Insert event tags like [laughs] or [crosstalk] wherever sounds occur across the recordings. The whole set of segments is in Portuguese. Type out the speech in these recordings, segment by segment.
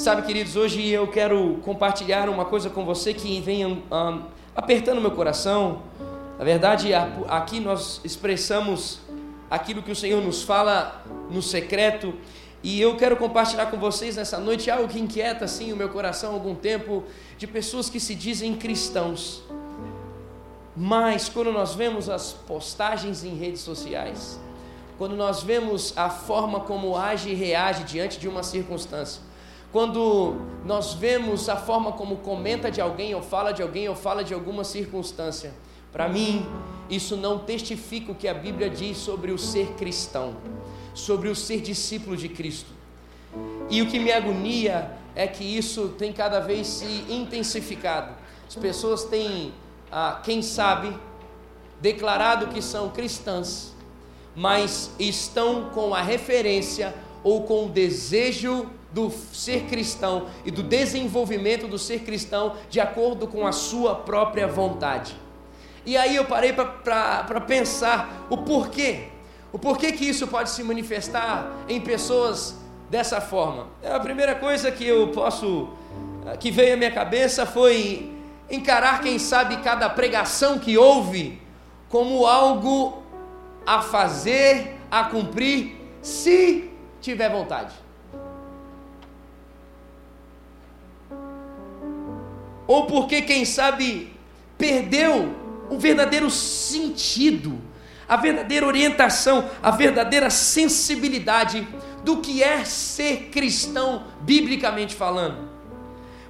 Sabe, queridos, hoje eu quero compartilhar uma coisa com você que vem um, apertando meu coração. Na verdade, aqui nós expressamos aquilo que o Senhor nos fala no secreto. E eu quero compartilhar com vocês nessa noite algo que inquieta assim o meu coração há algum tempo de pessoas que se dizem cristãos. Mas quando nós vemos as postagens em redes sociais, quando nós vemos a forma como age e reage diante de uma circunstância, quando nós vemos a forma como comenta de alguém, ou fala de alguém, ou fala de alguma circunstância, para mim, isso não testifica o que a Bíblia diz sobre o ser cristão, sobre o ser discípulo de Cristo. E o que me agonia é que isso tem cada vez se intensificado. As pessoas têm, ah, quem sabe, declarado que são cristãs, mas estão com a referência ou com o desejo do ser cristão e do desenvolvimento do ser cristão de acordo com a sua própria vontade. E aí eu parei para pensar o porquê. O porquê que isso pode se manifestar em pessoas dessa forma. A primeira coisa que eu posso, que veio à minha cabeça foi encarar, quem sabe, cada pregação que houve como algo a fazer, a cumprir, se tiver vontade. Ou porque, quem sabe, perdeu o verdadeiro sentido, a verdadeira orientação, a verdadeira sensibilidade do que é ser cristão, biblicamente falando.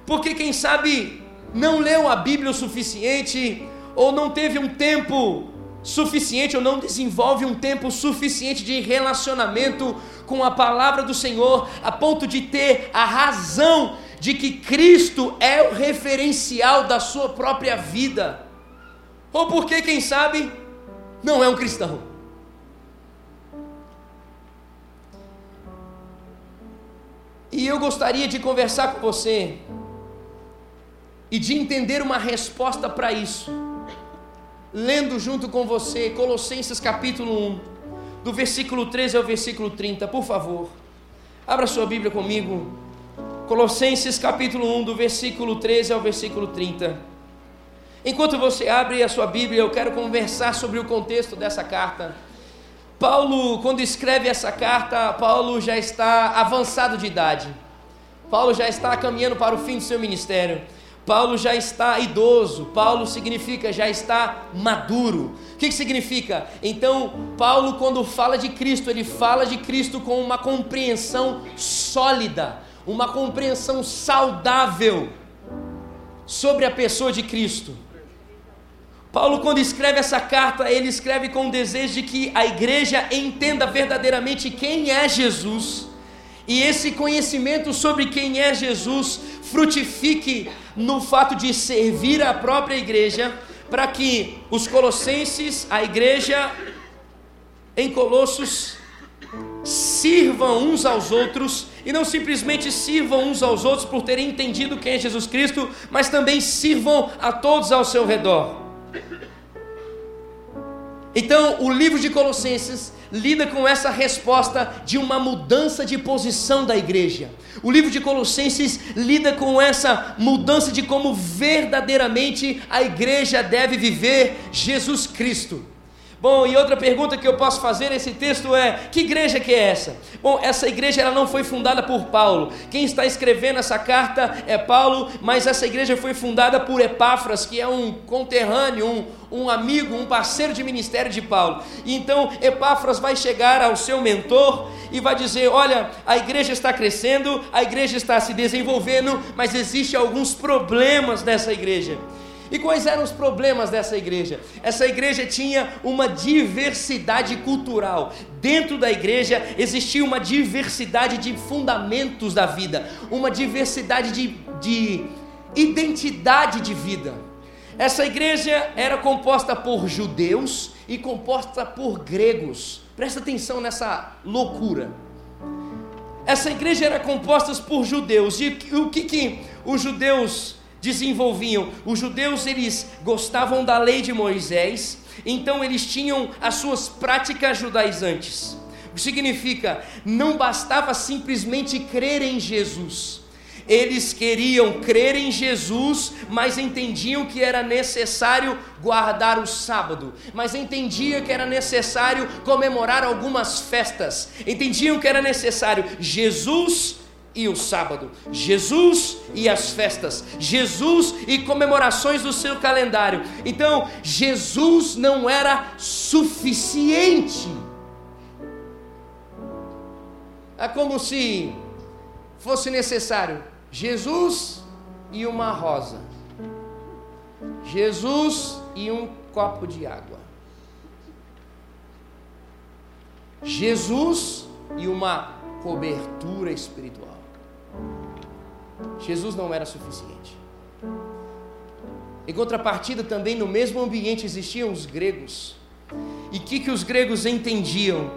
Porque, quem sabe, não leu a Bíblia o suficiente, ou não teve um tempo suficiente, ou não desenvolve um tempo suficiente de relacionamento com a palavra do Senhor, a ponto de ter a razão de que Cristo é o referencial da sua própria vida, ou porque, quem sabe, não é um cristão. E eu gostaria de conversar com você e de entender uma resposta para isso, lendo junto com você Colossenses capítulo 1, do versículo 13 ao versículo 30, por favor. Abra sua Bíblia comigo. Colossenses capítulo 1, do versículo 13 ao versículo 30. Enquanto você abre a sua Bíblia, eu quero conversar sobre o contexto dessa carta. Paulo, quando escreve essa carta, Paulo já está avançado de idade. Paulo já está caminhando para o fim do seu ministério. Paulo já está idoso. Paulo significa já está maduro. O que, que significa? Então, Paulo, quando fala de Cristo, ele fala de Cristo com uma compreensão sólida uma compreensão saudável sobre a pessoa de Cristo. Paulo, quando escreve essa carta, ele escreve com o desejo de que a igreja entenda verdadeiramente quem é Jesus, e esse conhecimento sobre quem é Jesus frutifique no fato de servir a própria igreja, para que os colossenses, a igreja em Colossos, sirvam uns aos outros e não simplesmente sirvam uns aos outros por terem entendido quem é Jesus Cristo, mas também sirvam a todos ao seu redor. Então, o livro de Colossenses lida com essa resposta de uma mudança de posição da igreja. O livro de Colossenses lida com essa mudança de como verdadeiramente a igreja deve viver Jesus Cristo. Bom, e outra pergunta que eu posso fazer nesse texto é: que igreja que é essa? Bom, essa igreja ela não foi fundada por Paulo. Quem está escrevendo essa carta é Paulo, mas essa igreja foi fundada por Epáfras, que é um conterrâneo, um, um amigo, um parceiro de ministério de Paulo. E então Epáfras vai chegar ao seu mentor e vai dizer: Olha, a igreja está crescendo, a igreja está se desenvolvendo, mas existem alguns problemas nessa igreja. E quais eram os problemas dessa igreja? Essa igreja tinha uma diversidade cultural. Dentro da igreja existia uma diversidade de fundamentos da vida, uma diversidade de, de identidade de vida. Essa igreja era composta por judeus e composta por gregos. Presta atenção nessa loucura. Essa igreja era composta por judeus. E o que, que os judeus desenvolviam. Os judeus eles gostavam da lei de Moisés, então eles tinham as suas práticas judaizantes. O que significa? Não bastava simplesmente crer em Jesus. Eles queriam crer em Jesus, mas entendiam que era necessário guardar o sábado, mas entendiam que era necessário comemorar algumas festas, entendiam que era necessário Jesus e o sábado, Jesus e as festas, Jesus e comemorações do seu calendário. Então, Jesus não era suficiente. É como se fosse necessário Jesus e uma rosa, Jesus e um copo de água, Jesus e uma cobertura espiritual. Jesus não era suficiente. Em contrapartida, também no mesmo ambiente existiam os gregos. E o que, que os gregos entendiam?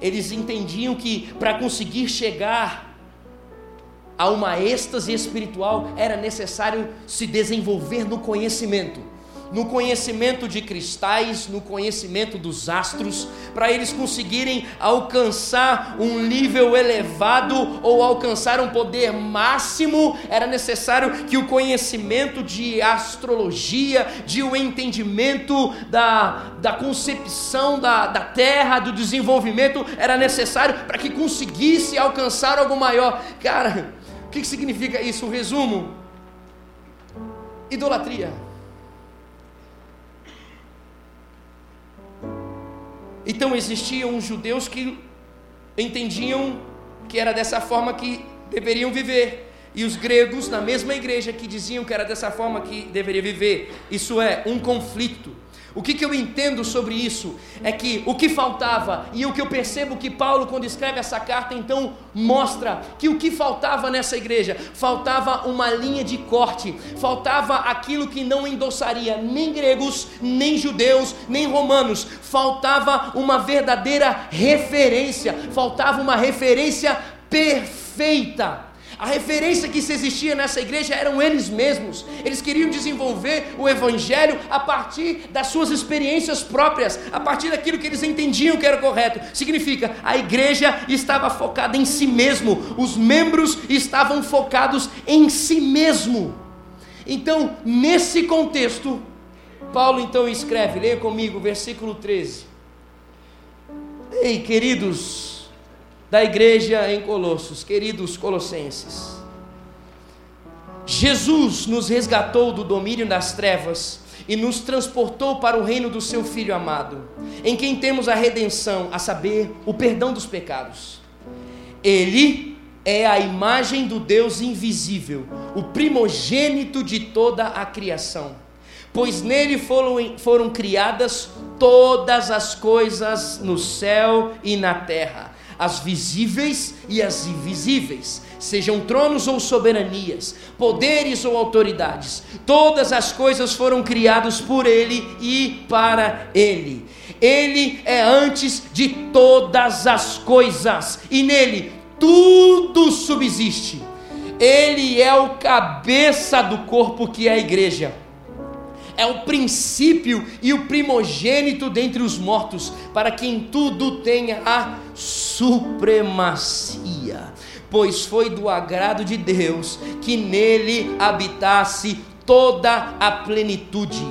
Eles entendiam que para conseguir chegar a uma êxtase espiritual era necessário se desenvolver no conhecimento no conhecimento de cristais, no conhecimento dos astros, para eles conseguirem alcançar um nível elevado ou alcançar um poder máximo, era necessário que o conhecimento de astrologia, de o um entendimento da, da concepção da, da terra, do desenvolvimento, era necessário para que conseguisse alcançar algo maior. Cara, o que significa isso? Um resumo: idolatria Então existiam judeus que entendiam que era dessa forma que deveriam viver, e os gregos na mesma igreja que diziam que era dessa forma que deveria viver. Isso é um conflito. O que, que eu entendo sobre isso? É que o que faltava, e o que eu percebo que Paulo, quando escreve essa carta, então mostra que o que faltava nessa igreja, faltava uma linha de corte, faltava aquilo que não endossaria nem gregos, nem judeus, nem romanos, faltava uma verdadeira referência, faltava uma referência perfeita. A referência que se existia nessa igreja eram eles mesmos. Eles queriam desenvolver o evangelho a partir das suas experiências próprias, a partir daquilo que eles entendiam que era correto. Significa, a igreja estava focada em si mesmo, os membros estavam focados em si mesmo. Então, nesse contexto, Paulo então escreve, leia comigo, versículo 13. Ei, queridos, da igreja em Colossos, queridos colossenses. Jesus nos resgatou do domínio das trevas e nos transportou para o reino do seu Filho amado, em quem temos a redenção, a saber, o perdão dos pecados. Ele é a imagem do Deus invisível, o primogênito de toda a criação, pois nele foram, foram criadas todas as coisas no céu e na terra as visíveis e as invisíveis, sejam tronos ou soberanias, poderes ou autoridades, todas as coisas foram criadas por Ele e para Ele. Ele é antes de todas as coisas, e nele tudo subsiste. Ele é o cabeça do corpo que é a igreja é o princípio e o primogênito dentre os mortos, para que em tudo tenha a supremacia. Pois foi do agrado de Deus que nele habitasse toda a plenitude,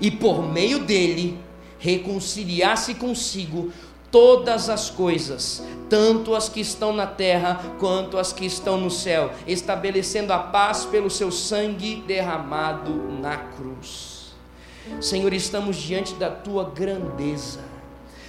e por meio dele reconciliasse consigo todas as coisas, tanto as que estão na terra quanto as que estão no céu, estabelecendo a paz pelo seu sangue derramado na cruz. Senhor, estamos diante da tua grandeza.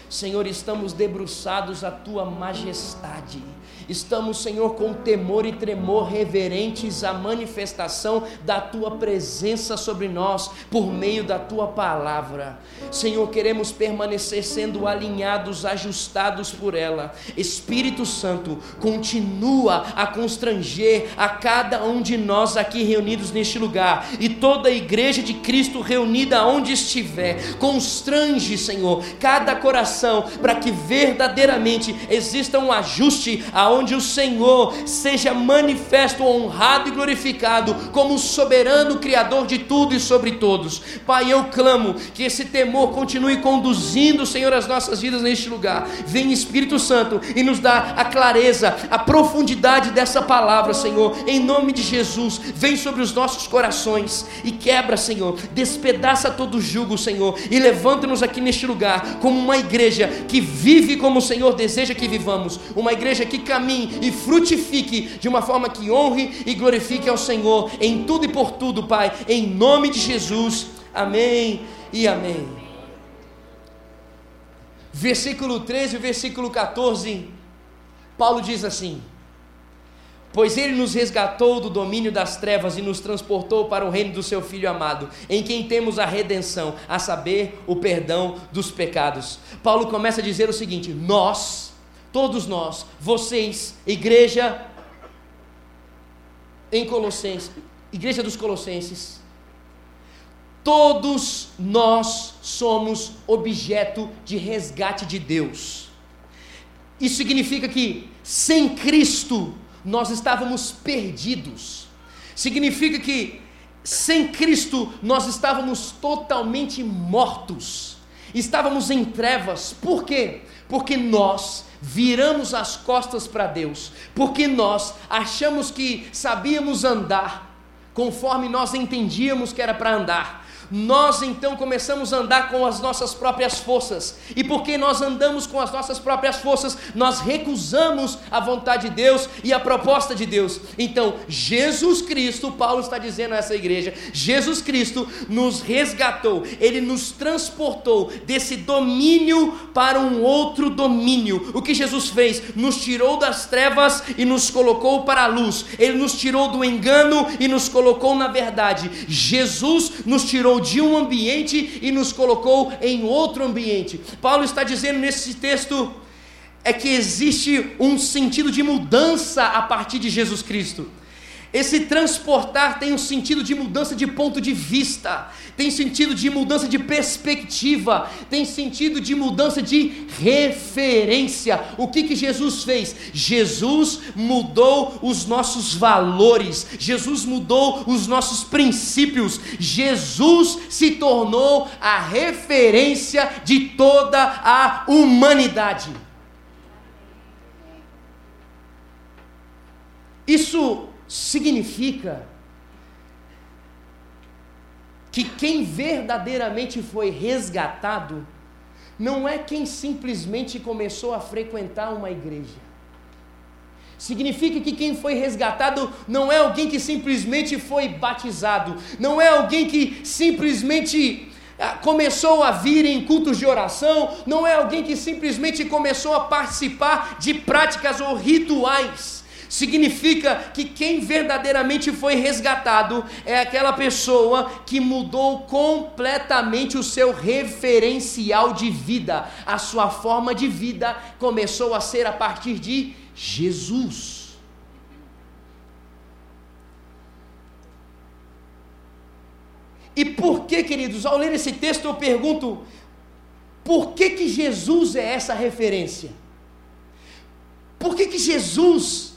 Senhor, estamos debruçados à tua majestade. Estamos, Senhor, com temor e tremor reverentes à manifestação da tua presença sobre nós por meio da tua palavra. Senhor, queremos permanecer sendo alinhados, ajustados por ela. Espírito Santo, continua a constranger a cada um de nós aqui reunidos neste lugar e toda a igreja de Cristo reunida onde estiver. Constrange, Senhor, cada coração para que verdadeiramente exista um ajuste aonde aonde o Senhor seja manifesto, honrado e glorificado como soberano Criador de tudo e sobre todos. Pai, eu clamo que esse temor continue conduzindo, Senhor, as nossas vidas neste lugar. Vem Espírito Santo e nos dá a clareza, a profundidade dessa palavra, Senhor, em nome de Jesus. Vem sobre os nossos corações e quebra, Senhor, despedaça todo o jugo, Senhor, e levanta-nos aqui neste lugar como uma igreja que vive como o Senhor deseja que vivamos, uma igreja que caminhe e frutifique de uma forma que honre e glorifique ao Senhor em tudo e por tudo, Pai, em nome de Jesus. Amém e amém. Versículo 13 e versículo 14, Paulo diz assim: Pois ele nos resgatou do domínio das trevas e nos transportou para o reino do seu Filho amado, em quem temos a redenção, a saber, o perdão dos pecados. Paulo começa a dizer o seguinte: Nós, todos nós, vocês, igreja em Colossenses, igreja dos Colossenses, todos nós somos objeto de resgate de Deus. Isso significa que sem Cristo nós estávamos perdidos. Significa que sem Cristo nós estávamos totalmente mortos. Estávamos em trevas. Por quê? Porque nós viramos as costas para Deus, porque nós achamos que sabíamos andar conforme nós entendíamos que era para andar nós então começamos a andar com as nossas próprias forças, e porque nós andamos com as nossas próprias forças, nós recusamos a vontade de Deus e a proposta de Deus. Então, Jesus Cristo, Paulo está dizendo a essa igreja, Jesus Cristo nos resgatou, ele nos transportou desse domínio para um outro domínio. O que Jesus fez? Nos tirou das trevas e nos colocou para a luz, ele nos tirou do engano e nos colocou na verdade. Jesus nos tirou tirou de um ambiente e nos colocou em outro ambiente. Paulo está dizendo nesse texto é que existe um sentido de mudança a partir de Jesus Cristo. Esse transportar tem um sentido de mudança de ponto de vista, tem sentido de mudança de perspectiva, tem sentido de mudança de referência. O que, que Jesus fez? Jesus mudou os nossos valores, Jesus mudou os nossos princípios, Jesus se tornou a referência de toda a humanidade. Isso significa que quem verdadeiramente foi resgatado não é quem simplesmente começou a frequentar uma igreja. Significa que quem foi resgatado não é alguém que simplesmente foi batizado, não é alguém que simplesmente ah, começou a vir em cultos de oração, não é alguém que simplesmente começou a participar de práticas ou rituais Significa que quem verdadeiramente foi resgatado é aquela pessoa que mudou completamente o seu referencial de vida. A sua forma de vida começou a ser a partir de Jesus. E por que, queridos, ao ler esse texto eu pergunto: por que, que Jesus é essa referência? Por que, que Jesus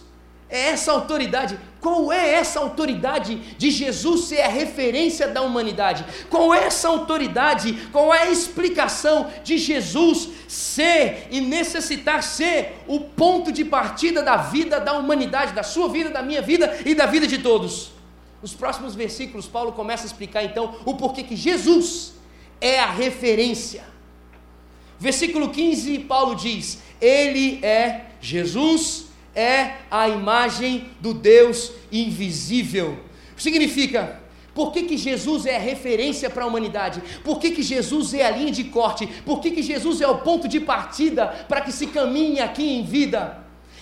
é essa autoridade. Qual é essa autoridade de Jesus ser a referência da humanidade? Qual é essa autoridade? Qual é a explicação de Jesus ser e necessitar ser o ponto de partida da vida da humanidade, da sua vida, da minha vida e da vida de todos? Nos próximos versículos, Paulo começa a explicar então o porquê que Jesus é a referência. Versículo 15, Paulo diz: Ele é Jesus é a imagem do Deus invisível. Significa, por que, que Jesus é a referência para a humanidade? Por que, que Jesus é a linha de corte? Por que, que Jesus é o ponto de partida para que se caminhe aqui em vida?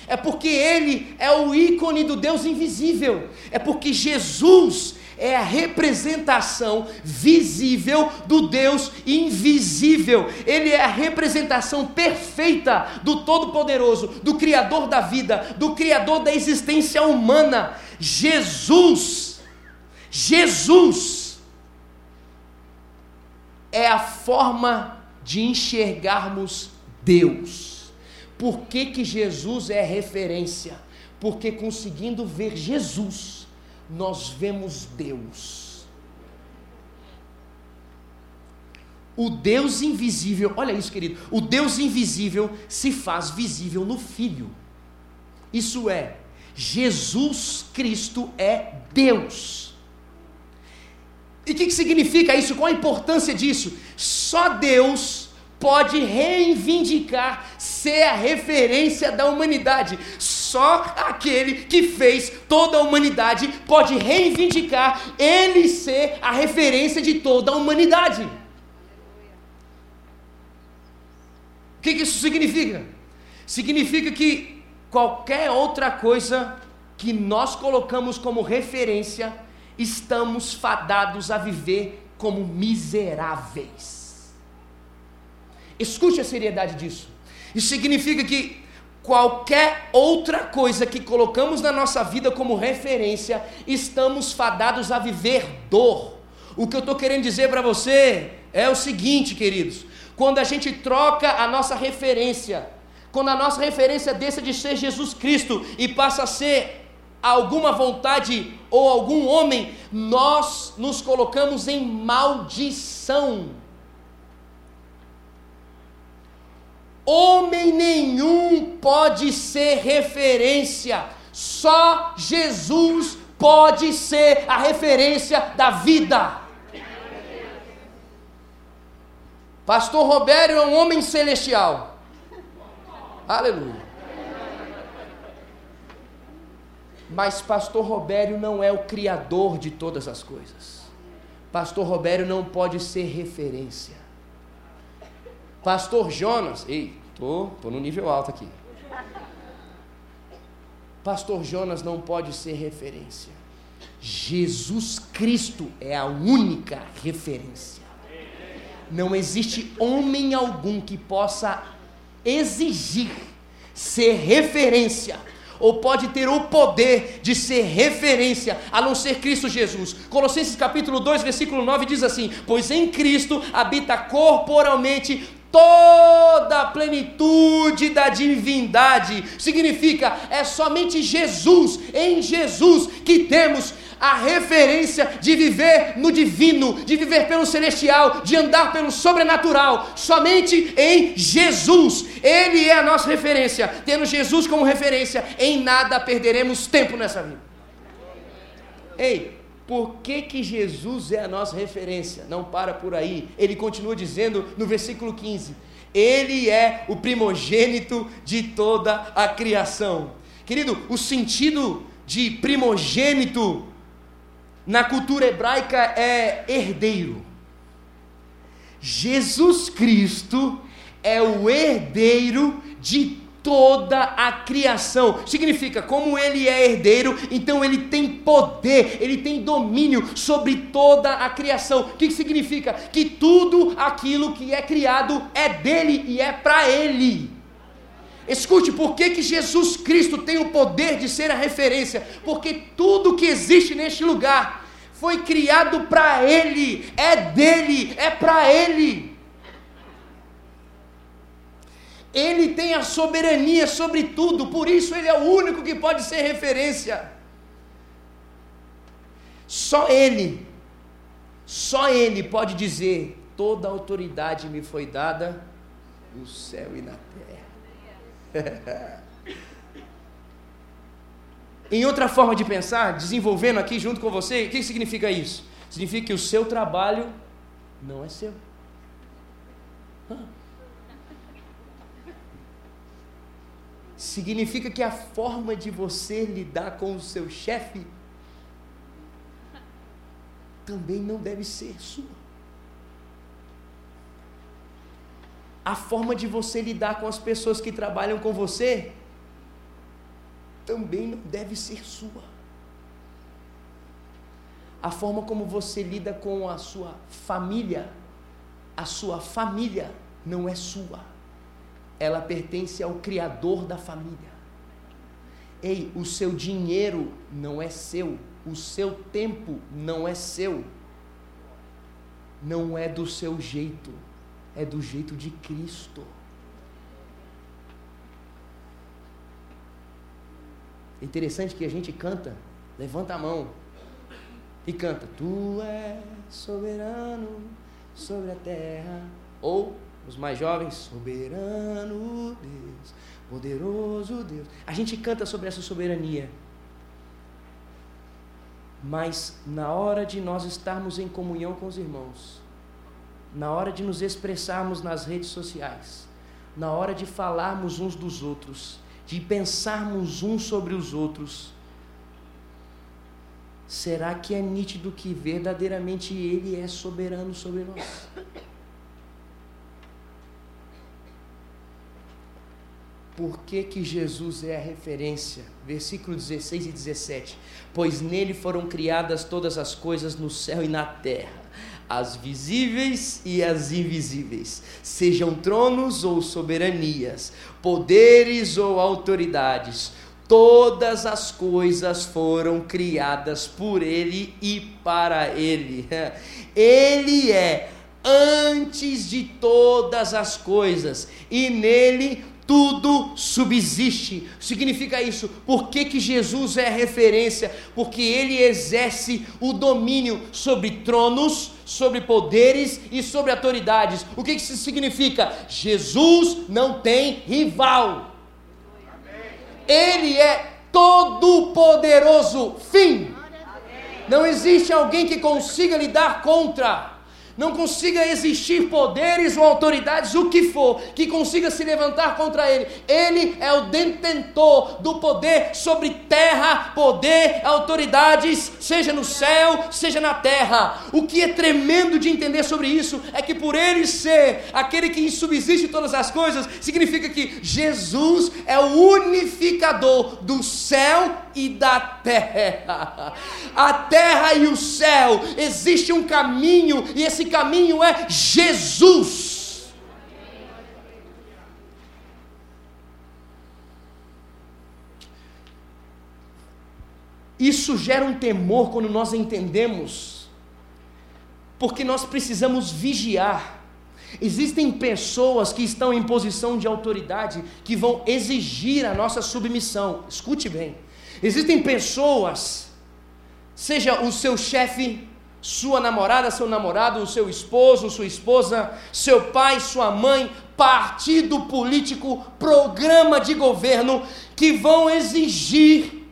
É porque Ele é o ícone do Deus invisível. É porque Jesus é a representação visível do Deus invisível. Ele é a representação perfeita do Todo-Poderoso, do Criador da vida, do Criador da existência humana. Jesus, Jesus é a forma de enxergarmos Deus. Por que, que Jesus é referência? Porque conseguindo ver Jesus, nós vemos Deus. O Deus invisível, olha isso, querido. O Deus invisível se faz visível no Filho. Isso é, Jesus Cristo é Deus. E o que, que significa isso? Qual a importância disso? Só Deus pode reivindicar ser a referência da humanidade. Só aquele que fez toda a humanidade pode reivindicar ele ser a referência de toda a humanidade. O que, isso significa? Significa que qualquer outra coisa que nós colocamos como referência, estamos fadados a viver como miseráveis. Escute a seriedade disso. Isso significa que qualquer outra coisa que colocamos na nossa vida como referência, estamos fadados a viver dor. O que eu estou querendo dizer para você é o seguinte, queridos: quando a gente troca a nossa referência, quando a nossa referência deixa de ser Jesus Cristo e passa a ser alguma vontade ou algum homem, nós nos colocamos em maldição. Homem nenhum pode ser referência, só Jesus pode ser a referência da vida. Pastor Robério é um homem celestial. Aleluia. Mas Pastor Robério não é o criador de todas as coisas. Pastor Robério não pode ser referência. Pastor Jonas, ei, tô, tô no nível alto aqui. Pastor Jonas não pode ser referência. Jesus Cristo é a única referência. Não existe homem algum que possa exigir ser referência ou pode ter o poder de ser referência, a não ser Cristo Jesus. Colossenses capítulo 2, versículo 9 diz assim: Pois em Cristo habita corporalmente toda a plenitude da divindade. Significa, é somente Jesus, em Jesus, que temos a referência de viver no divino, de viver pelo celestial, de andar pelo sobrenatural, somente em Jesus. Ele é a nossa referência. Tendo Jesus como referência, em nada perderemos tempo nessa vida. Ei, por que, que Jesus é a nossa referência? Não para por aí. Ele continua dizendo no versículo 15: Ele é o primogênito de toda a criação. Querido, o sentido de primogênito na cultura hebraica é herdeiro. Jesus Cristo é o herdeiro de toda a criação. Significa, como ele é herdeiro, então ele tem poder, ele tem domínio sobre toda a criação. O que significa? Que tudo aquilo que é criado é dele e é para ele. Escute, por que, que Jesus Cristo tem o poder de ser a referência? Porque tudo que existe neste lugar foi criado para Ele, é dele, é para Ele. Ele tem a soberania sobre tudo, por isso ele é o único que pode ser referência. Só Ele, só Ele pode dizer: toda autoridade me foi dada no céu e na terra. [laughs] em outra forma de pensar, desenvolvendo aqui junto com você, o que significa isso? Significa que o seu trabalho não é seu. Significa que a forma de você lidar com o seu chefe também não deve ser sua. A forma de você lidar com as pessoas que trabalham com você também não deve ser sua. A forma como você lida com a sua família, a sua família não é sua ela pertence ao Criador da família. Ei, o seu dinheiro não é seu, o seu tempo não é seu, não é do seu jeito, é do jeito de Cristo. Interessante que a gente canta, levanta a mão e canta: Tu és soberano sobre a terra. Ou os mais jovens, soberano Deus, poderoso Deus. A gente canta sobre essa soberania. Mas na hora de nós estarmos em comunhão com os irmãos, na hora de nos expressarmos nas redes sociais, na hora de falarmos uns dos outros, de pensarmos uns sobre os outros, será que é nítido que verdadeiramente Ele é soberano sobre nós? Por que, que Jesus é a referência? Versículo 16 e 17. Pois nele foram criadas todas as coisas no céu e na terra as visíveis e as invisíveis, sejam tronos ou soberanias, poderes ou autoridades, todas as coisas foram criadas por Ele e para Ele. [laughs] Ele é antes de todas as coisas, e nele tudo subsiste. Significa isso. Por que, que Jesus é referência? Porque ele exerce o domínio sobre tronos, sobre poderes e sobre autoridades. O que, que isso significa? Jesus não tem rival. Ele é todo poderoso. Fim. Não existe alguém que consiga lidar contra não consiga existir poderes ou autoridades, o que for, que consiga se levantar contra ele. Ele é o detentor do poder sobre terra, poder, autoridades, seja no céu, seja na terra. O que é tremendo de entender sobre isso é que por ele ser aquele que subsiste todas as coisas, significa que Jesus é o unificador do céu e da terra. A terra e o céu, existe um caminho, e esse caminho é Jesus. Isso gera um temor quando nós entendemos, porque nós precisamos vigiar. Existem pessoas que estão em posição de autoridade que vão exigir a nossa submissão. Escute bem. Existem pessoas, seja o seu chefe, sua namorada, seu namorado, o seu esposo, sua esposa, seu pai, sua mãe, partido político, programa de governo, que vão exigir,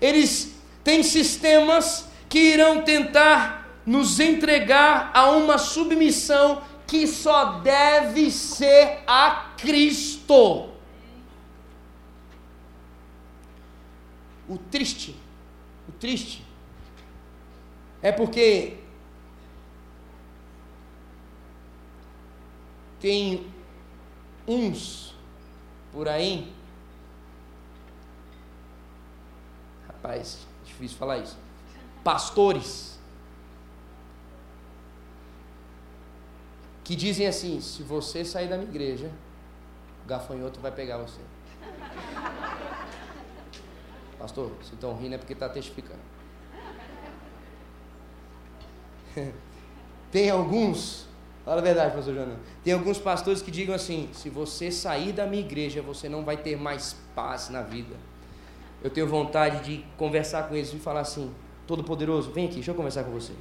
eles têm sistemas que irão tentar nos entregar a uma submissão que só deve ser a Cristo. O triste, o triste, é porque tem uns por aí. Rapaz, difícil falar isso. Pastores que dizem assim: se você sair da minha igreja, o gafanhoto vai pegar você. Pastor, se estão rindo é porque está testificando. [laughs] Tem alguns, fala a verdade, pastor Jana. Tem alguns pastores que digam assim: se você sair da minha igreja, você não vai ter mais paz na vida. Eu tenho vontade de conversar com eles e falar assim: Todo-Poderoso, vem aqui, deixa eu conversar com você.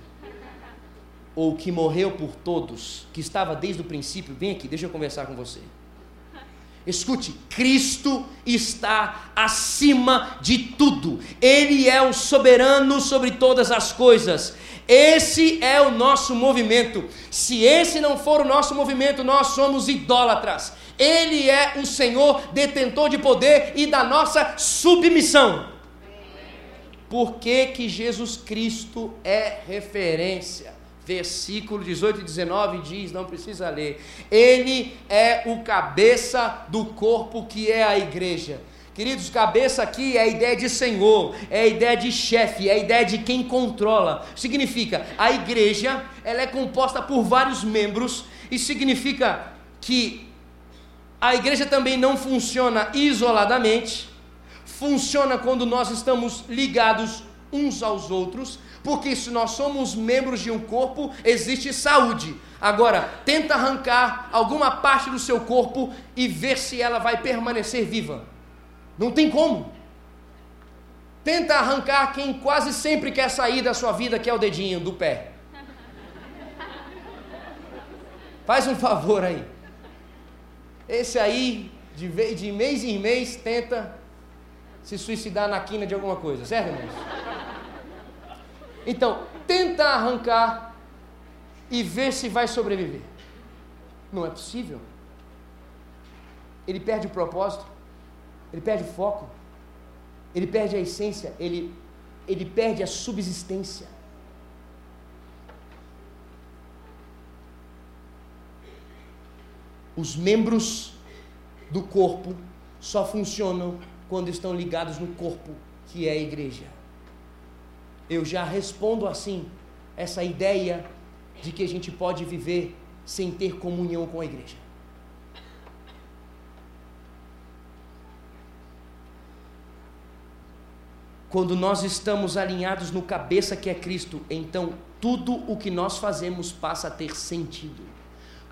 Ou que morreu por todos, que estava desde o princípio, vem aqui, deixa eu conversar com você. Escute, Cristo está acima de tudo. Ele é o soberano sobre todas as coisas. Esse é o nosso movimento. Se esse não for o nosso movimento, nós somos idólatras. Ele é o Senhor, detentor de poder e da nossa submissão. Por que, que Jesus Cristo é referência? Versículo 18 e 19 diz, não precisa ler, ele é o cabeça do corpo que é a igreja. Queridos, cabeça aqui é a ideia de senhor, é a ideia de chefe, é a ideia de quem controla. Significa, a igreja, ela é composta por vários membros e significa que a igreja também não funciona isoladamente, funciona quando nós estamos ligados uns aos outros, porque se nós somos membros de um corpo, existe saúde. Agora, tenta arrancar alguma parte do seu corpo e ver se ela vai permanecer viva. Não tem como. tenta arrancar quem quase sempre quer sair da sua vida, que é o dedinho do pé. Faz um favor aí. Esse aí, de, de mês em mês, tenta se suicidar na quina de alguma coisa, certo, irmãos? Então, tenta arrancar e ver se vai sobreviver. Não é possível. Ele perde o propósito, ele perde o foco, ele perde a essência, ele, ele perde a subsistência. Os membros do corpo só funcionam quando estão ligados no corpo, que é a igreja. Eu já respondo assim, essa ideia de que a gente pode viver sem ter comunhão com a igreja. Quando nós estamos alinhados no cabeça que é Cristo, então tudo o que nós fazemos passa a ter sentido.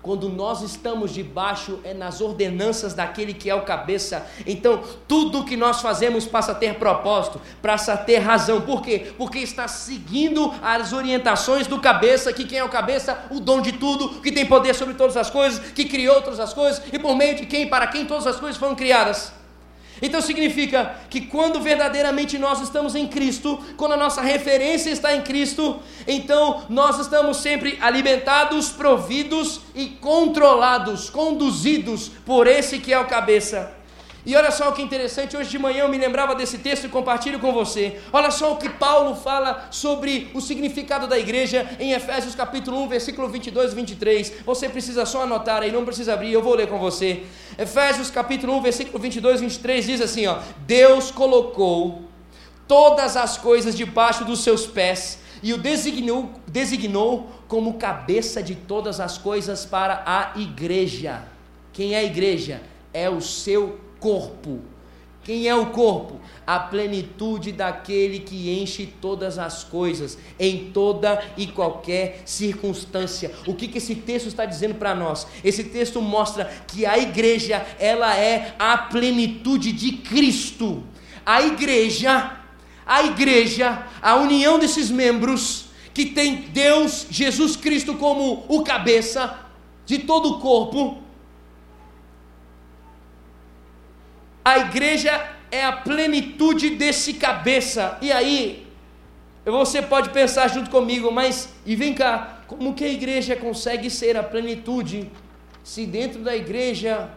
Quando nós estamos debaixo é nas ordenanças daquele que é o cabeça, então tudo que nós fazemos passa a ter propósito, passa a ter razão. Por quê? Porque está seguindo as orientações do cabeça, que quem é o cabeça, o dom de tudo, que tem poder sobre todas as coisas, que criou todas as coisas e por meio de quem, para quem todas as coisas foram criadas. Então significa que quando verdadeiramente nós estamos em Cristo, quando a nossa referência está em Cristo, então nós estamos sempre alimentados, providos e controlados, conduzidos por esse que é o cabeça. E olha só o que interessante, hoje de manhã eu me lembrava desse texto e compartilho com você. Olha só o que Paulo fala sobre o significado da igreja em Efésios capítulo 1, versículo 22 e 23. Você precisa só anotar aí, não precisa abrir, eu vou ler com você. Efésios capítulo 1, versículo 22 e 23 diz assim, ó: Deus colocou todas as coisas debaixo dos seus pés e o designou, designou como cabeça de todas as coisas para a igreja. Quem é a igreja? É o seu corpo. Quem é o corpo? A plenitude daquele que enche todas as coisas, em toda e qualquer circunstância. O que, que esse texto está dizendo para nós? Esse texto mostra que a igreja, ela é a plenitude de Cristo. A igreja, a igreja, a união desses membros, que tem Deus, Jesus Cristo, como o cabeça de todo o corpo, A igreja é a plenitude desse cabeça. E aí, você pode pensar junto comigo, mas e vem cá, como que a igreja consegue ser a plenitude se dentro da igreja,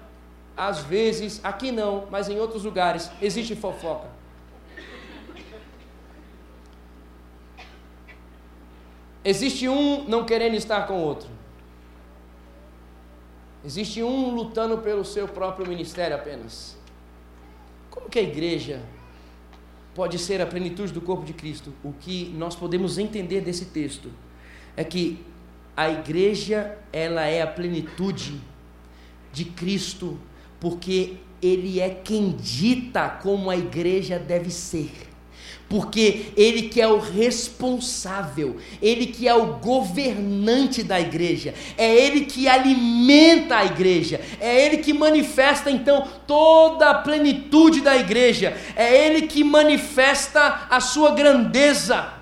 às vezes, aqui não, mas em outros lugares, existe fofoca? Existe um não querendo estar com o outro. Existe um lutando pelo seu próprio ministério apenas. Como que a igreja pode ser a plenitude do corpo de Cristo? O que nós podemos entender desse texto é que a igreja ela é a plenitude de Cristo, porque ele é quem dita como a igreja deve ser porque ele que é o responsável, ele que é o governante da igreja, é ele que alimenta a igreja, é ele que manifesta então toda a plenitude da igreja, é ele que manifesta a sua grandeza.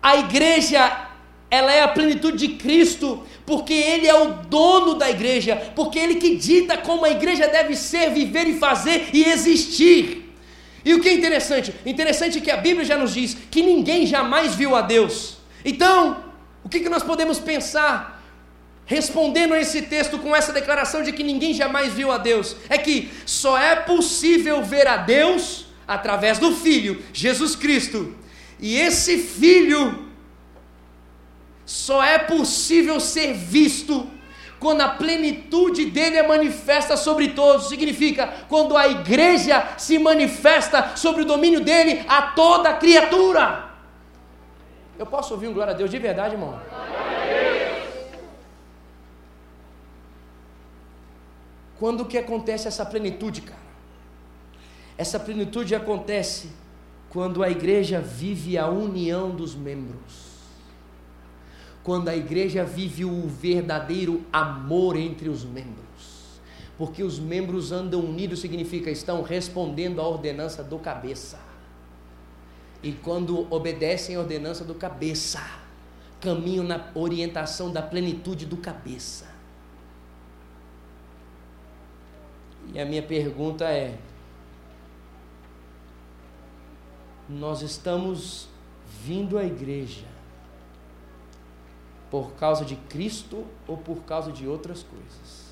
A igreja, ela é a plenitude de Cristo, porque ele é o dono da igreja, porque ele que dita como a igreja deve ser, viver e fazer e existir. E o que é interessante? Interessante que a Bíblia já nos diz que ninguém jamais viu a Deus. Então, o que, que nós podemos pensar respondendo a esse texto com essa declaração de que ninguém jamais viu a Deus? É que só é possível ver a Deus através do Filho, Jesus Cristo. E esse Filho só é possível ser visto quando a plenitude dele é manifesta sobre todos, significa quando a igreja se manifesta sobre o domínio dele a toda criatura. Eu posso ouvir um glória a Deus de verdade, irmão? Quando que acontece essa plenitude, cara? Essa plenitude acontece quando a igreja vive a união dos membros quando a igreja vive o verdadeiro amor entre os membros. Porque os membros andam unidos significa estão respondendo à ordenança do cabeça. e quando obedecem a ordenança do cabeça, caminham na orientação da plenitude do cabeça. E a minha pergunta é: nós estamos vindo à igreja por causa de Cristo ou por causa de outras coisas?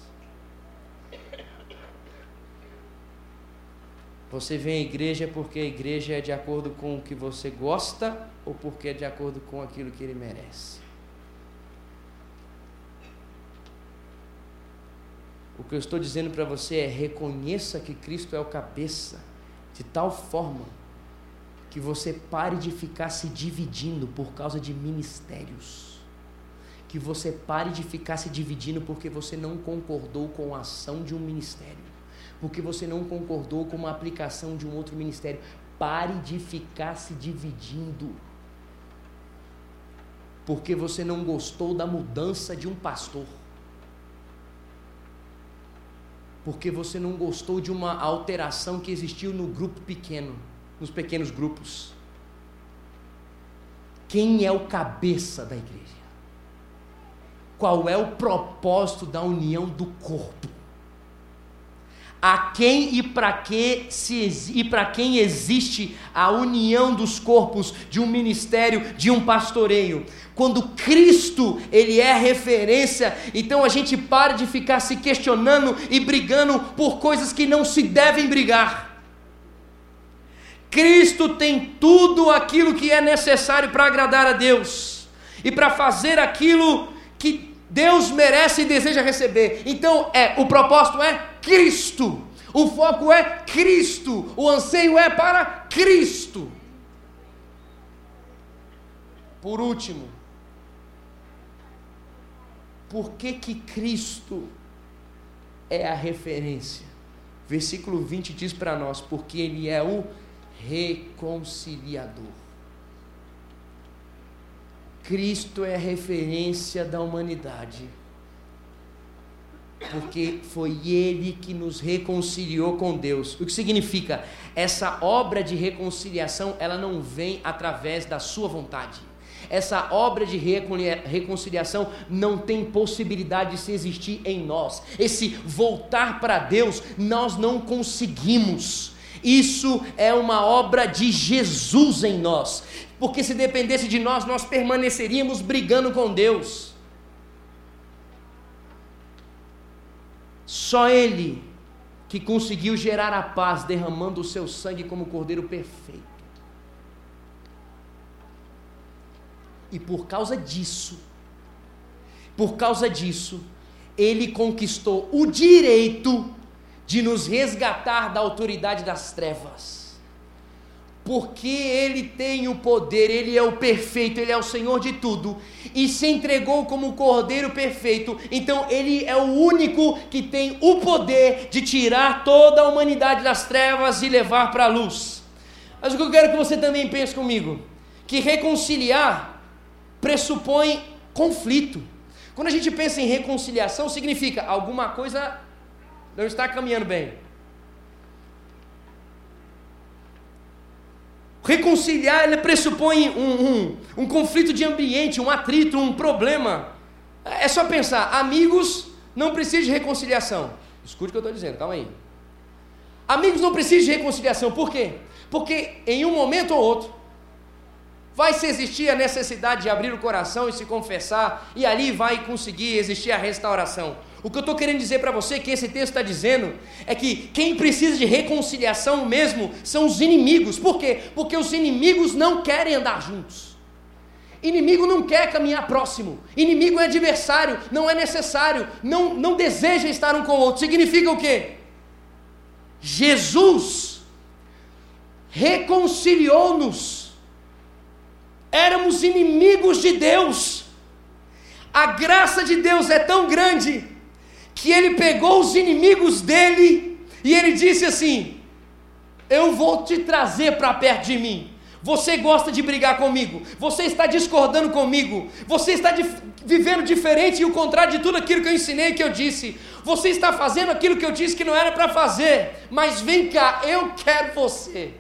Você vem à igreja porque a igreja é de acordo com o que você gosta ou porque é de acordo com aquilo que ele merece? O que eu estou dizendo para você é: reconheça que Cristo é o cabeça, de tal forma que você pare de ficar se dividindo por causa de ministérios. Que você pare de ficar se dividindo porque você não concordou com a ação de um ministério. Porque você não concordou com uma aplicação de um outro ministério. Pare de ficar se dividindo. Porque você não gostou da mudança de um pastor. Porque você não gostou de uma alteração que existiu no grupo pequeno nos pequenos grupos. Quem é o cabeça da igreja? Qual é o propósito da união do corpo? A quem e para que se e para quem existe a união dos corpos de um ministério, de um pastoreio? Quando Cristo, ele é referência, então a gente para de ficar se questionando e brigando por coisas que não se devem brigar. Cristo tem tudo aquilo que é necessário para agradar a Deus e para fazer aquilo Deus merece e deseja receber. Então, é, o propósito é Cristo. O foco é Cristo. O anseio é para Cristo. Por último, por que que Cristo é a referência? Versículo 20 diz para nós: porque Ele é o reconciliador. Cristo é a referência da humanidade, porque foi Ele que nos reconciliou com Deus. O que significa? Essa obra de reconciliação, ela não vem através da sua vontade. Essa obra de reconciliação não tem possibilidade de se existir em nós. Esse voltar para Deus, nós não conseguimos. Isso é uma obra de Jesus em nós. Porque se dependesse de nós, nós permaneceríamos brigando com Deus. Só Ele que conseguiu gerar a paz, derramando o seu sangue como cordeiro perfeito. E por causa disso, por causa disso, ele conquistou o direito de nos resgatar da autoridade das trevas. Porque Ele tem o poder, Ele é o perfeito, Ele é o Senhor de tudo, e se entregou como o Cordeiro perfeito, então Ele é o único que tem o poder de tirar toda a humanidade das trevas e levar para a luz. Mas o que eu quero que você também pense comigo, que reconciliar pressupõe conflito. Quando a gente pensa em reconciliação, significa alguma coisa não está caminhando bem. Reconciliar, ele pressupõe um, um, um conflito de ambiente, um atrito, um problema. É só pensar, amigos não precisam de reconciliação. Escute o que eu estou dizendo, calma aí. Amigos não precisam de reconciliação, por quê? Porque em um momento ou outro, vai se existir a necessidade de abrir o coração e se confessar, e ali vai conseguir existir a restauração. O que eu estou querendo dizer para você, que esse texto está dizendo, é que quem precisa de reconciliação mesmo são os inimigos. Por quê? Porque os inimigos não querem andar juntos. Inimigo não quer caminhar próximo. Inimigo é adversário, não é necessário, não, não deseja estar um com o outro. Significa o quê? Jesus reconciliou-nos. Éramos inimigos de Deus. A graça de Deus é tão grande que ele pegou os inimigos dele e ele disse assim: Eu vou te trazer para perto de mim. Você gosta de brigar comigo, você está discordando comigo, você está vivendo diferente e o contrário de tudo aquilo que eu ensinei que eu disse. Você está fazendo aquilo que eu disse que não era para fazer, mas vem cá, eu quero você.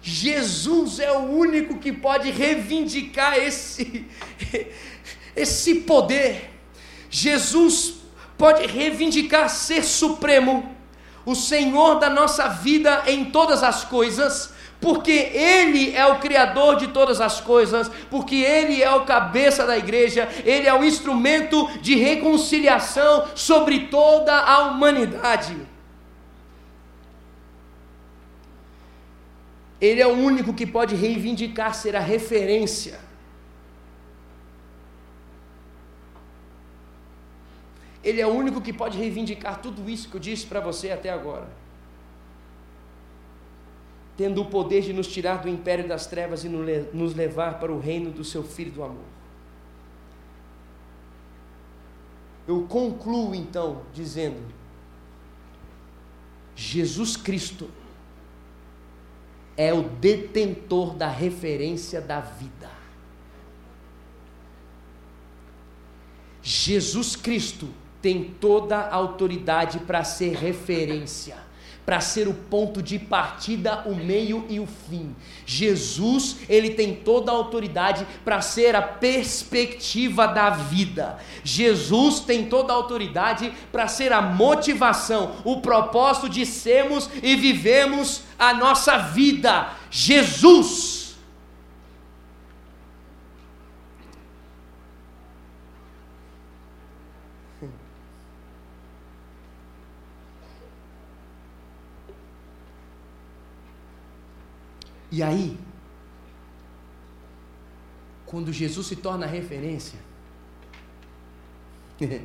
Jesus é o único que pode reivindicar esse, esse poder. Jesus pode reivindicar ser supremo, o Senhor da nossa vida em todas as coisas, porque Ele é o Criador de todas as coisas, porque Ele é o cabeça da igreja, Ele é o instrumento de reconciliação sobre toda a humanidade. Ele é o único que pode reivindicar ser a referência. Ele é o único que pode reivindicar tudo isso que eu disse para você até agora. Tendo o poder de nos tirar do império das trevas e nos levar para o reino do seu Filho do amor. Eu concluo então dizendo: Jesus Cristo é o detentor da referência da vida. Jesus Cristo tem toda a autoridade para ser referência para ser o ponto de partida, o meio e o fim. Jesus, ele tem toda a autoridade para ser a perspectiva da vida. Jesus tem toda a autoridade para ser a motivação, o propósito de sermos e vivemos a nossa vida. Jesus E aí, quando Jesus se torna referência, [laughs]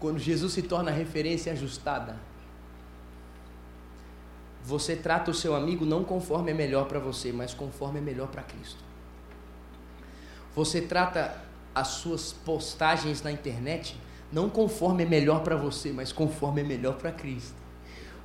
quando Jesus se torna referência ajustada, você trata o seu amigo não conforme é melhor para você, mas conforme é melhor para Cristo. Você trata as suas postagens na internet não conforme é melhor para você, mas conforme é melhor para Cristo.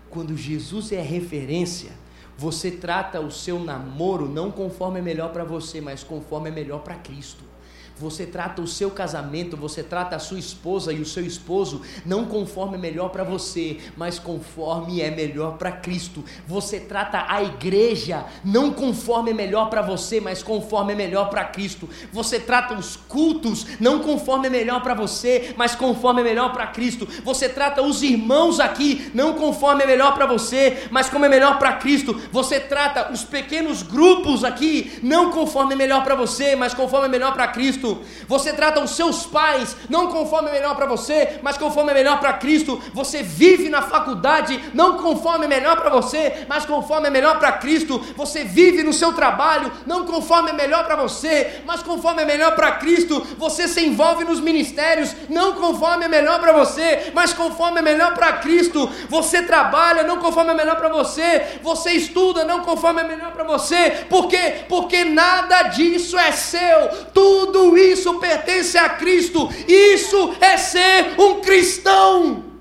Quando Jesus é referência, você trata o seu namoro não conforme é melhor para você, mas conforme é melhor para Cristo. Você trata o seu casamento, você trata a sua esposa e o seu esposo não conforme é melhor para você, mas conforme é melhor para Cristo. Você trata a igreja não conforme é melhor para você, mas conforme é melhor para Cristo. Você trata os cultos não conforme é melhor para você, mas conforme é melhor para Cristo. Você trata os irmãos aqui não conforme é melhor para você, mas como é melhor para Cristo. Você trata os pequenos grupos aqui não conforme é melhor para você, mas conforme é melhor para Cristo. Você trata os seus pais não conforme é melhor para você, mas conforme é melhor para Cristo. Você vive na faculdade não conforme é melhor para você, mas conforme é melhor para Cristo. Você vive no seu trabalho não conforme é melhor para você, mas conforme é melhor para Cristo. Você se envolve nos ministérios não conforme é melhor para você, mas conforme é melhor para Cristo. Você trabalha não conforme é melhor para você, você estuda não conforme é melhor para você. Por quê? Porque nada disso é seu. Tudo isso pertence a Cristo. Isso é ser um cristão.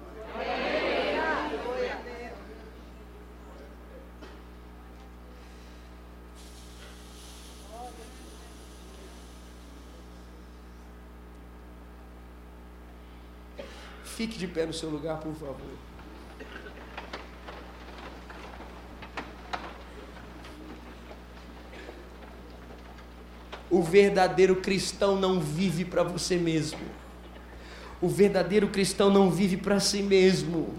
Fique de pé no seu lugar, por favor. O verdadeiro cristão não vive para você mesmo. O verdadeiro cristão não vive para si mesmo.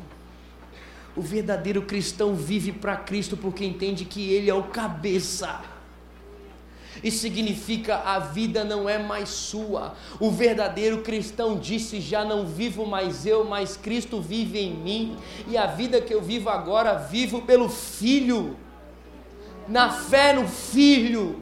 O verdadeiro cristão vive para Cristo porque entende que Ele é o cabeça. Isso significa a vida não é mais sua. O verdadeiro cristão disse: Já não vivo mais eu, mas Cristo vive em mim. E a vida que eu vivo agora, vivo pelo Filho, na fé no Filho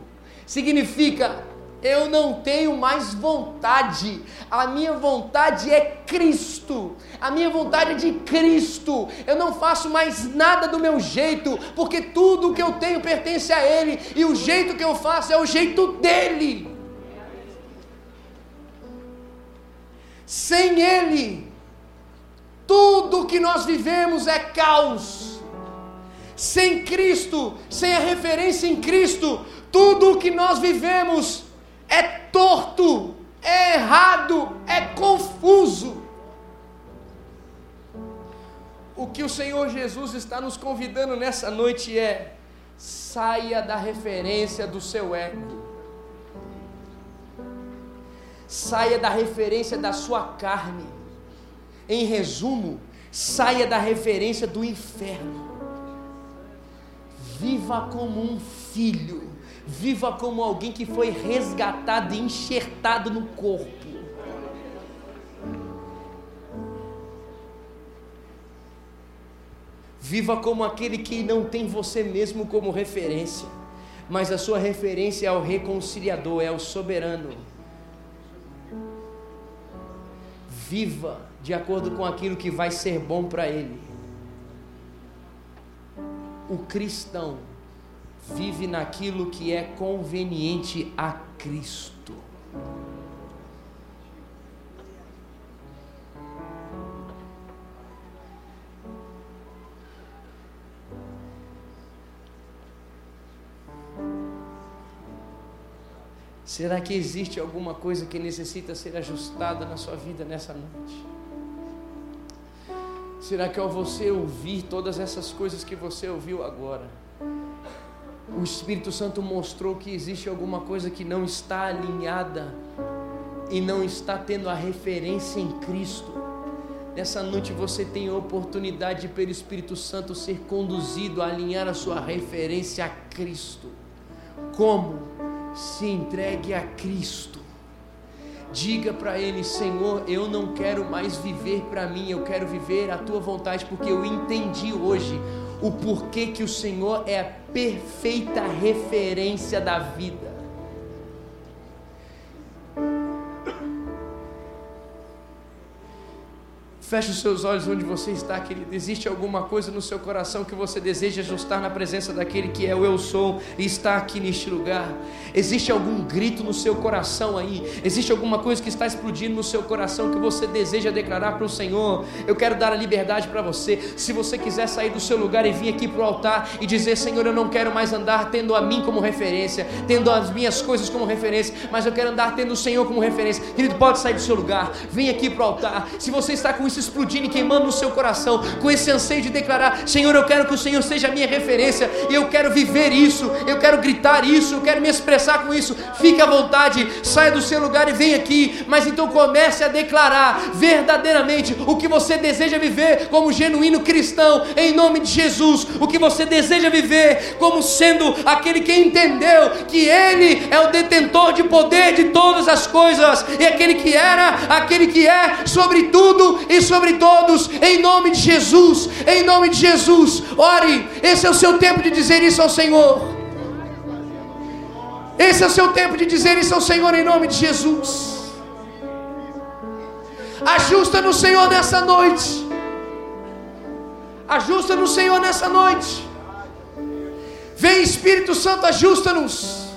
significa eu não tenho mais vontade, a minha vontade é Cristo, a minha vontade é de Cristo, eu não faço mais nada do meu jeito, porque tudo que eu tenho pertence a Ele, e o jeito que eu faço é o jeito dEle. Sem Ele, tudo que nós vivemos é caos. Sem Cristo, sem a referência em Cristo, tudo o que nós vivemos é torto, é errado, é confuso. O que o Senhor Jesus está nos convidando nessa noite é: saia da referência do seu ego. Saia da referência da sua carne. Em resumo, saia da referência do inferno. Viva como um filho. Viva como alguém que foi resgatado e enxertado no corpo. Viva como aquele que não tem você mesmo como referência, mas a sua referência é o reconciliador, é o soberano. Viva de acordo com aquilo que vai ser bom para ele. O cristão vive naquilo que é conveniente a Cristo. Será que existe alguma coisa que necessita ser ajustada na sua vida nessa noite? Será que ao você ouvir todas essas coisas que você ouviu agora, o Espírito Santo mostrou que existe alguma coisa que não está alinhada e não está tendo a referência em Cristo? Nessa noite você tem a oportunidade de, pelo Espírito Santo, ser conduzido a alinhar a sua referência a Cristo. Como? se entregue a Cristo. Diga para Ele: Senhor, eu não quero mais viver para mim, eu quero viver a tua vontade, porque eu entendi hoje o porquê que o Senhor é a perfeita referência da vida. Feche os seus olhos onde você está, querido. Existe alguma coisa no seu coração que você deseja ajustar na presença daquele que é o Eu Sou e está aqui neste lugar? Existe algum grito no seu coração aí? Existe alguma coisa que está explodindo no seu coração que você deseja declarar para o Senhor? Eu quero dar a liberdade para você. Se você quiser sair do seu lugar e vir aqui para o altar e dizer: Senhor, eu não quero mais andar tendo a mim como referência, tendo as minhas coisas como referência, mas eu quero andar tendo o Senhor como referência. Querido, pode sair do seu lugar, vem aqui para o altar. Se você está com isso explodindo e queimando no seu coração, com esse anseio de declarar: Senhor, eu quero que o Senhor seja a minha referência, e eu quero viver isso, eu quero gritar isso, eu quero me expressar com isso. Fique à vontade, saia do seu lugar e vem aqui, mas então comece a declarar verdadeiramente o que você deseja viver como genuíno cristão, em nome de Jesus, o que você deseja viver como sendo aquele que entendeu que Ele é o detentor de poder de todas as coisas, e aquele que era, aquele que é sobre tudo e sobre todos, em nome de Jesus, em nome de Jesus. Ore, esse é o seu tempo de dizer isso ao Senhor. Esse é o seu tempo de dizer isso ao Senhor em nome de Jesus. Ajusta no Senhor nessa noite. Ajusta no Senhor nessa noite. Vem Espírito Santo, ajusta-nos.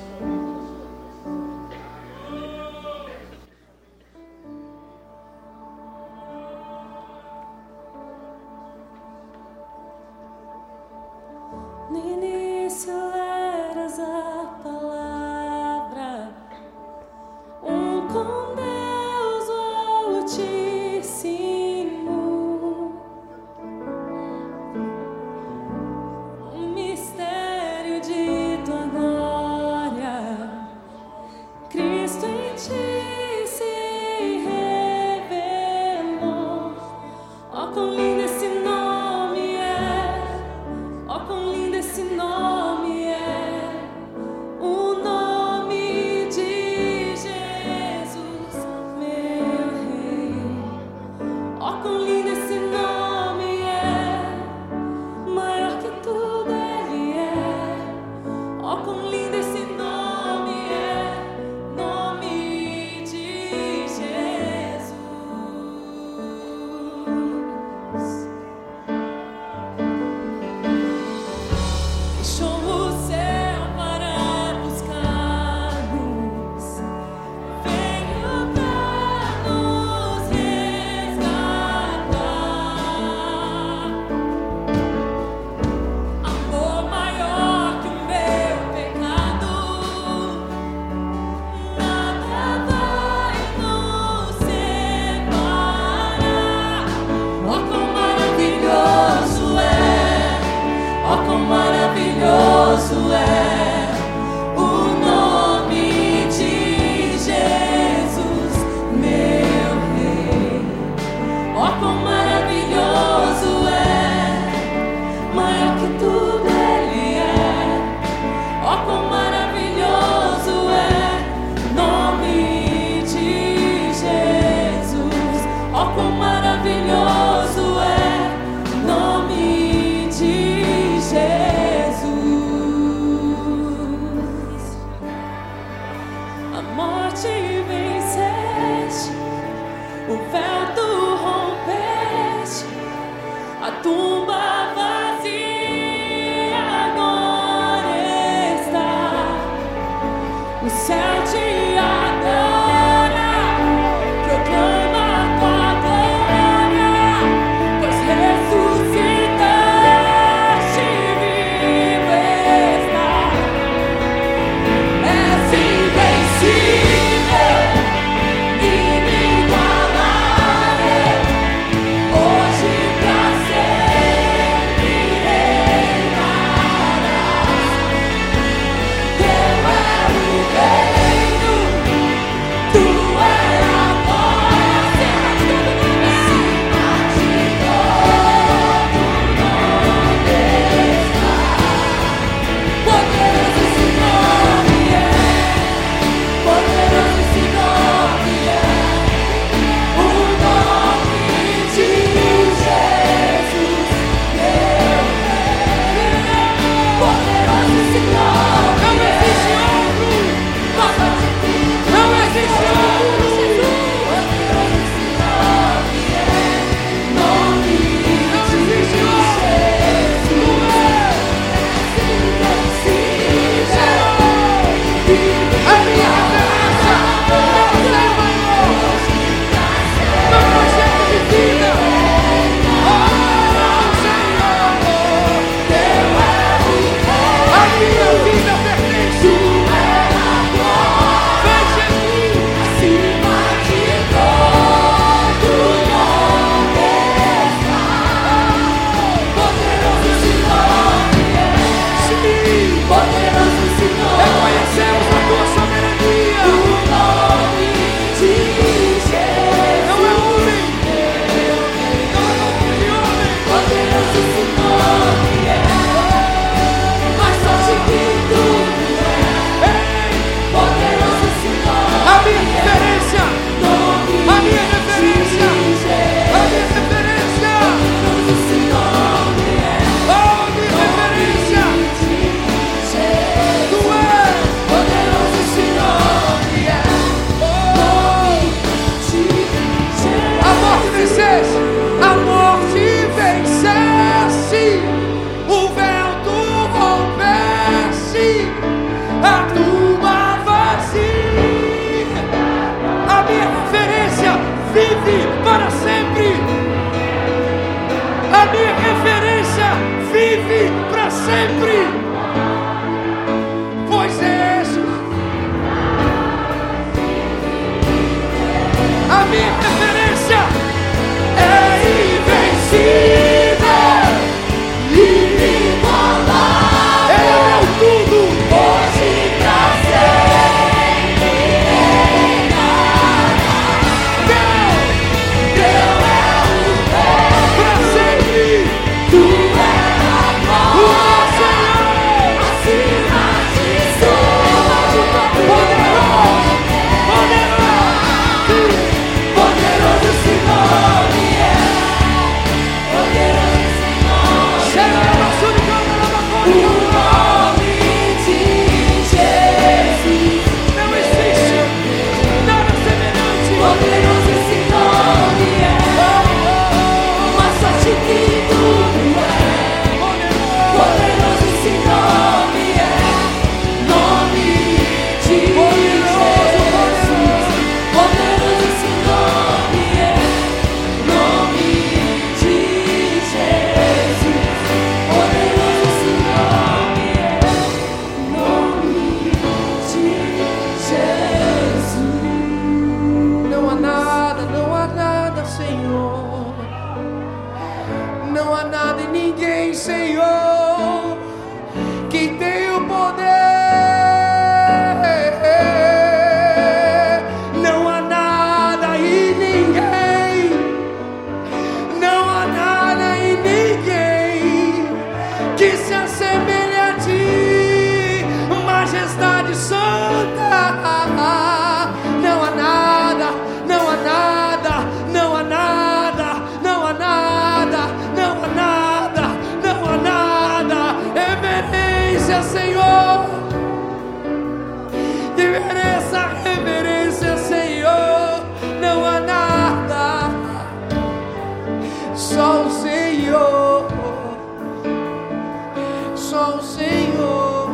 Senhor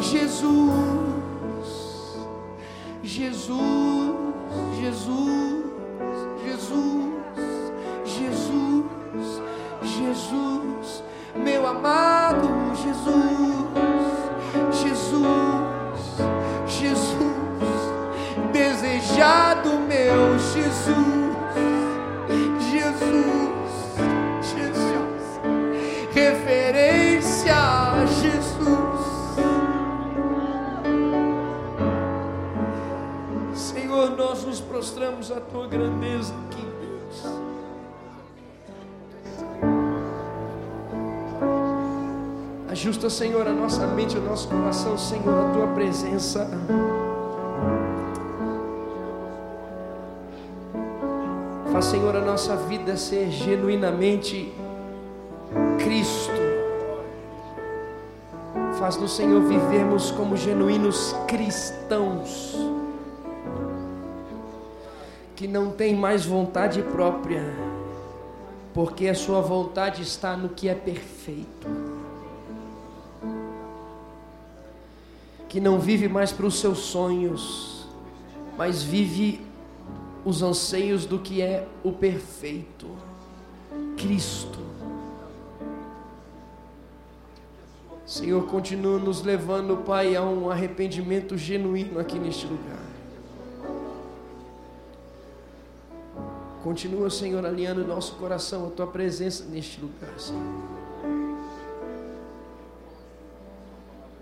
Jesus, Jesus, Jesus, Jesus, Jesus, Jesus, meu amado Jesus, Jesus, Jesus, desejado meu Jesus. À tua grandeza aqui, Deus. Ajusta, Senhor, a nossa mente, o nosso coração, Senhor, a tua presença. Faz, Senhor, a nossa vida ser genuinamente Cristo. Faz no Senhor vivermos como genuínos cristãos, que não tem mais vontade própria, porque a sua vontade está no que é perfeito. Que não vive mais para os seus sonhos, mas vive os anseios do que é o perfeito, Cristo. Senhor, continua nos levando, Pai, a um arrependimento genuíno aqui neste lugar. Continua, Senhor, alinhando nosso coração a tua presença neste lugar, Senhor.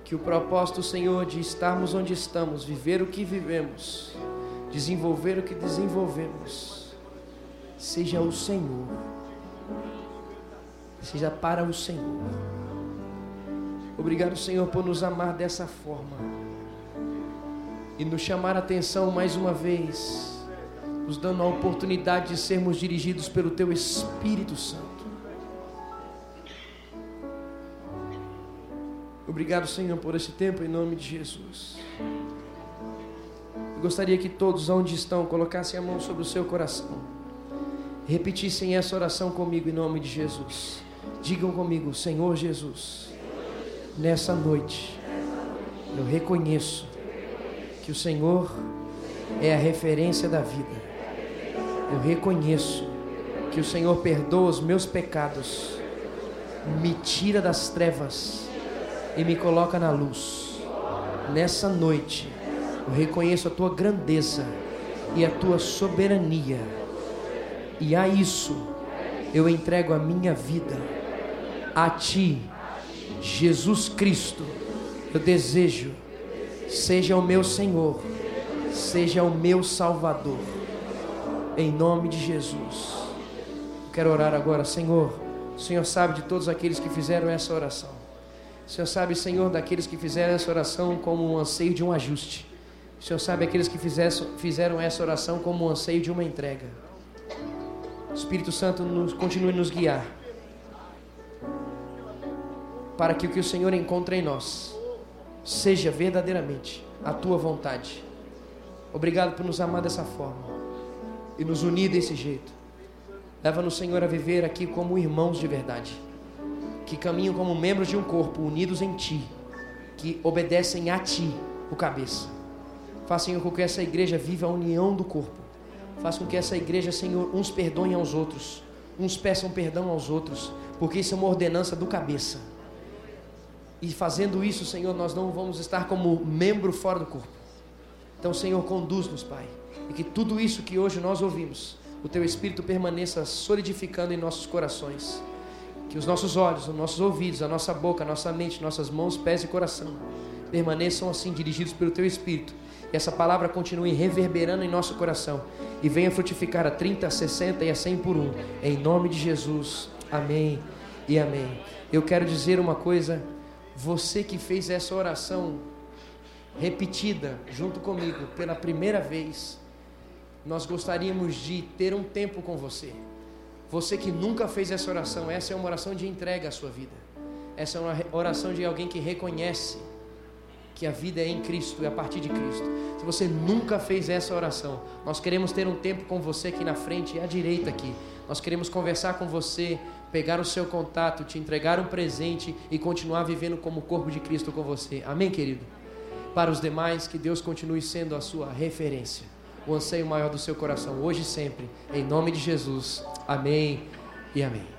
Que o propósito, Senhor, de estarmos onde estamos, viver o que vivemos, desenvolver o que desenvolvemos, seja o Senhor, seja para o Senhor. Obrigado, Senhor, por nos amar dessa forma e nos chamar a atenção mais uma vez, nos dando a oportunidade de sermos dirigidos pelo Teu Espírito Santo. Obrigado, Senhor, por esse tempo, em nome de Jesus. Eu gostaria que todos, onde estão, colocassem a mão sobre o seu coração. Repetissem essa oração comigo, em nome de Jesus. Digam comigo, Senhor Jesus, nessa noite, eu reconheço que o Senhor é a referência da vida. Eu reconheço que o Senhor perdoa os meus pecados, me tira das trevas e me coloca na luz. Nessa noite, eu reconheço a tua grandeza e a tua soberania. E a isso eu entrego a minha vida a ti, Jesus Cristo. Eu desejo, seja o meu Senhor, seja o meu Salvador. Em nome de Jesus. Quero orar agora, Senhor. O Senhor sabe de todos aqueles que fizeram essa oração. O Senhor sabe, Senhor, daqueles que fizeram essa oração como um anseio de um ajuste. O Senhor sabe aqueles que fizeram essa oração como um anseio de uma entrega. Espírito Santo nos, continue nos guiar. Para que o que o Senhor encontra em nós seja verdadeiramente a tua vontade. Obrigado por nos amar dessa forma e nos unir desse jeito. Leva-nos, Senhor, a viver aqui como irmãos de verdade, que caminham como membros de um corpo, unidos em Ti, que obedecem a Ti, o cabeça. Faça, Senhor, com que essa igreja viva a união do corpo. Faça com que essa igreja, Senhor, uns perdoem aos outros, uns peçam perdão aos outros, porque isso é uma ordenança do cabeça. E fazendo isso, Senhor, nós não vamos estar como membro fora do corpo. Então, Senhor, conduz-nos, Pai. E que tudo isso que hoje nós ouvimos, o Teu Espírito permaneça solidificando em nossos corações. Que os nossos olhos, os nossos ouvidos, a nossa boca, a nossa mente, nossas mãos, pés e coração permaneçam assim dirigidos pelo Teu Espírito. E essa palavra continue reverberando em nosso coração e venha frutificar a 30, a 60 e a 100 por um. Em nome de Jesus. Amém e amém. Eu quero dizer uma coisa. Você que fez essa oração repetida junto comigo pela primeira vez, nós gostaríamos de ter um tempo com você. Você que nunca fez essa oração, essa é uma oração de entrega à sua vida. Essa é uma oração de alguém que reconhece que a vida é em Cristo, é a partir de Cristo. Se você nunca fez essa oração, nós queremos ter um tempo com você aqui na frente e à direita aqui. Nós queremos conversar com você pegar o seu contato, te entregar um presente e continuar vivendo como o corpo de Cristo com você. Amém, querido? Para os demais, que Deus continue sendo a sua referência, o anseio maior do seu coração, hoje e sempre. Em nome de Jesus. Amém e amém.